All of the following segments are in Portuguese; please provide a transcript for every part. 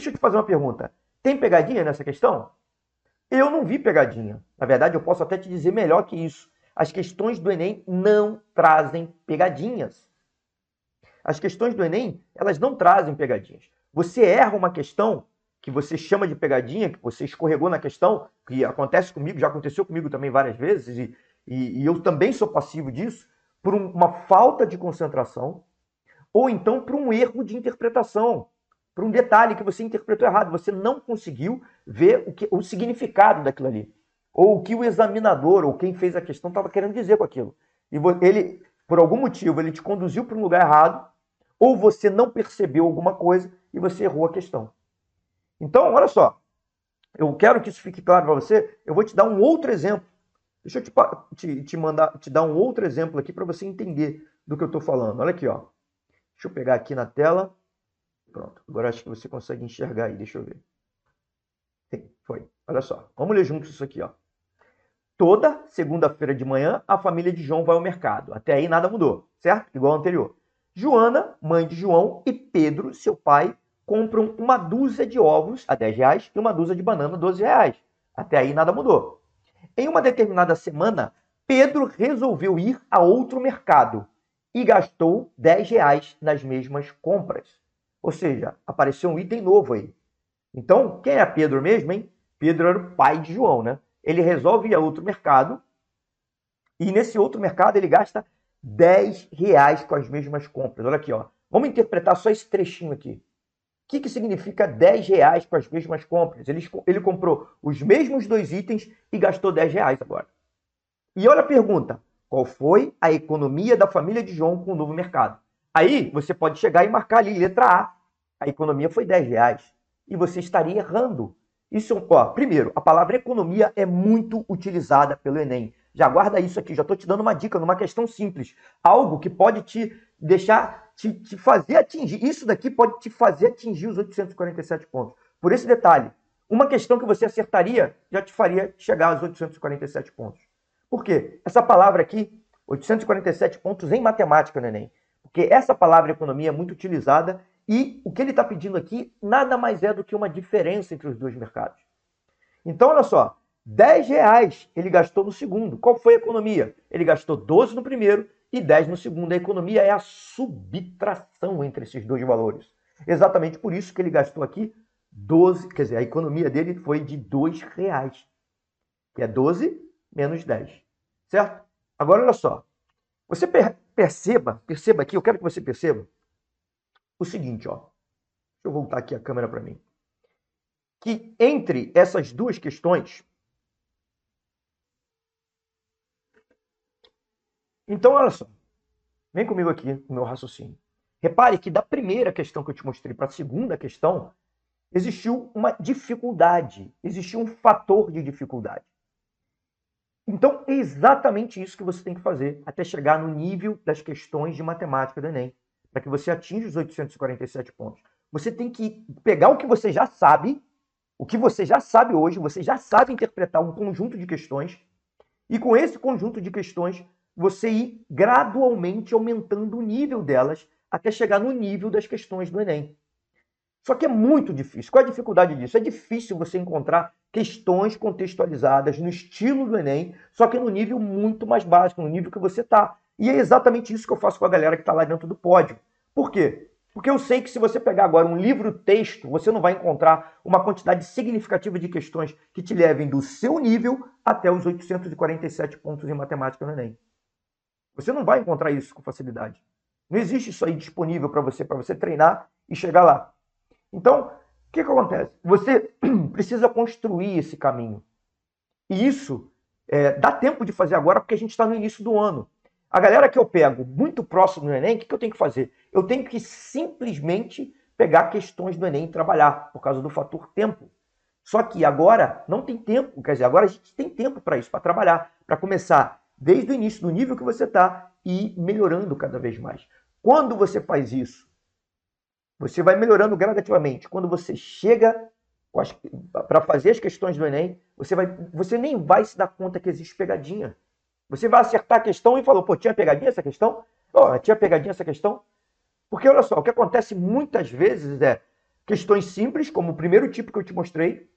Deixa eu te fazer uma pergunta. Tem pegadinha nessa questão? Eu não vi pegadinha. Na verdade, eu posso até te dizer melhor que isso. As questões do Enem não trazem pegadinhas. As questões do Enem, elas não trazem pegadinhas. Você erra uma questão que você chama de pegadinha, que você escorregou na questão, que acontece comigo, já aconteceu comigo também várias vezes, e, e, e eu também sou passivo disso, por um, uma falta de concentração, ou então por um erro de interpretação, por um detalhe que você interpretou errado, você não conseguiu ver o, que, o significado daquilo ali, ou o que o examinador, ou quem fez a questão, estava querendo dizer com aquilo. E ele, por algum motivo, ele te conduziu para um lugar errado, ou você não percebeu alguma coisa e você errou a questão. Então, olha só, eu quero que isso fique claro para você. Eu vou te dar um outro exemplo. Deixa eu te, te, te mandar, te dar um outro exemplo aqui para você entender do que eu estou falando. Olha aqui, ó. Deixa eu pegar aqui na tela. Pronto. Agora acho que você consegue enxergar aí. Deixa eu ver. Sim, foi. Olha só. Vamos ler juntos isso aqui, ó. Toda segunda-feira de manhã, a família de João vai ao mercado. Até aí nada mudou, certo? Igual ao anterior. Joana, mãe de João, e Pedro, seu pai, compram uma dúzia de ovos a 10 reais e uma dúzia de banana a 12 reais. Até aí nada mudou. Em uma determinada semana, Pedro resolveu ir a outro mercado e gastou 10 reais nas mesmas compras. Ou seja, apareceu um item novo aí. Então, quem é Pedro mesmo, hein? Pedro era o pai de João, né? Ele resolve ir a outro mercado e nesse outro mercado ele gasta 10 reais com as mesmas compras. Olha aqui, ó. Vamos interpretar só esse trechinho aqui. O que, que significa 10 reais com as mesmas compras? Ele, ele comprou os mesmos dois itens e gastou 10 reais agora. E olha a pergunta: qual foi a economia da família de João com o novo mercado? Aí você pode chegar e marcar ali, letra A. A economia foi 10 reais. E você estaria errando. Isso, ó, primeiro, a palavra economia é muito utilizada pelo Enem. Já guarda isso aqui, já estou te dando uma dica numa questão simples. Algo que pode te deixar, te, te fazer atingir. Isso daqui pode te fazer atingir os 847 pontos. Por esse detalhe, uma questão que você acertaria já te faria chegar aos 847 pontos. Por quê? Essa palavra aqui, 847 pontos em matemática no Enem. Porque essa palavra economia é muito utilizada e o que ele está pedindo aqui nada mais é do que uma diferença entre os dois mercados. Então, olha só, 10 reais ele gastou no segundo. Qual foi a economia? Ele gastou 12 no primeiro e 10 no segundo. A economia é a subtração entre esses dois valores. Exatamente por isso que ele gastou aqui 12, quer dizer, a economia dele foi de 2 reais, que é 12 menos 10, certo? Agora, olha só. Você perceba, perceba aqui, eu quero que você perceba o seguinte, ó. Deixa eu voltar aqui a câmera para mim. Que entre essas duas questões, Então, olha só. Vem comigo aqui no meu raciocínio. Repare que da primeira questão que eu te mostrei para a segunda questão, existiu uma dificuldade, existiu um fator de dificuldade. Então, é exatamente isso que você tem que fazer até chegar no nível das questões de matemática do Enem, para que você atinja os 847 pontos. Você tem que pegar o que você já sabe, o que você já sabe hoje, você já sabe interpretar um conjunto de questões, e com esse conjunto de questões, você ir gradualmente aumentando o nível delas até chegar no nível das questões do Enem. Só que é muito difícil. Qual é a dificuldade disso? É difícil você encontrar questões contextualizadas no estilo do Enem, só que no nível muito mais básico, no nível que você está. E é exatamente isso que eu faço com a galera que está lá dentro do pódio. Por quê? Porque eu sei que se você pegar agora um livro-texto, você não vai encontrar uma quantidade significativa de questões que te levem do seu nível até os 847 pontos em matemática no Enem. Você não vai encontrar isso com facilidade. Não existe isso aí disponível para você, para você treinar e chegar lá. Então, o que, que acontece? Você precisa construir esse caminho. E isso é, dá tempo de fazer agora, porque a gente está no início do ano. A galera que eu pego muito próximo do Enem, o que, que eu tenho que fazer? Eu tenho que simplesmente pegar questões do Enem e trabalhar, por causa do fator tempo. Só que agora não tem tempo, quer dizer, agora a gente tem tempo para isso, para trabalhar, para começar desde o início, do nível que você está e melhorando cada vez mais. Quando você faz isso, você vai melhorando gradativamente. Quando você chega para fazer as questões do Enem, você, vai, você nem vai se dar conta que existe pegadinha. Você vai acertar a questão e falou, pô, tinha pegadinha essa questão? Oh, tinha pegadinha essa questão? Porque olha só, o que acontece muitas vezes é, questões simples, como o primeiro tipo que eu te mostrei,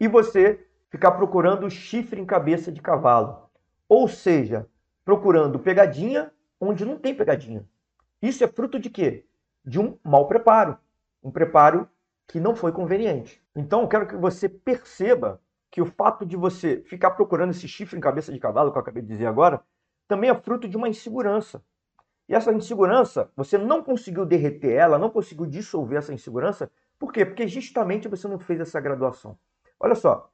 e você ficar procurando chifre em cabeça de cavalo. Ou seja, procurando pegadinha onde não tem pegadinha. Isso é fruto de quê? De um mau preparo. Um preparo que não foi conveniente. Então, eu quero que você perceba que o fato de você ficar procurando esse chifre em cabeça de cavalo, que eu acabei de dizer agora, também é fruto de uma insegurança. E essa insegurança, você não conseguiu derreter ela, não conseguiu dissolver essa insegurança, por quê? Porque justamente você não fez essa graduação. Olha só,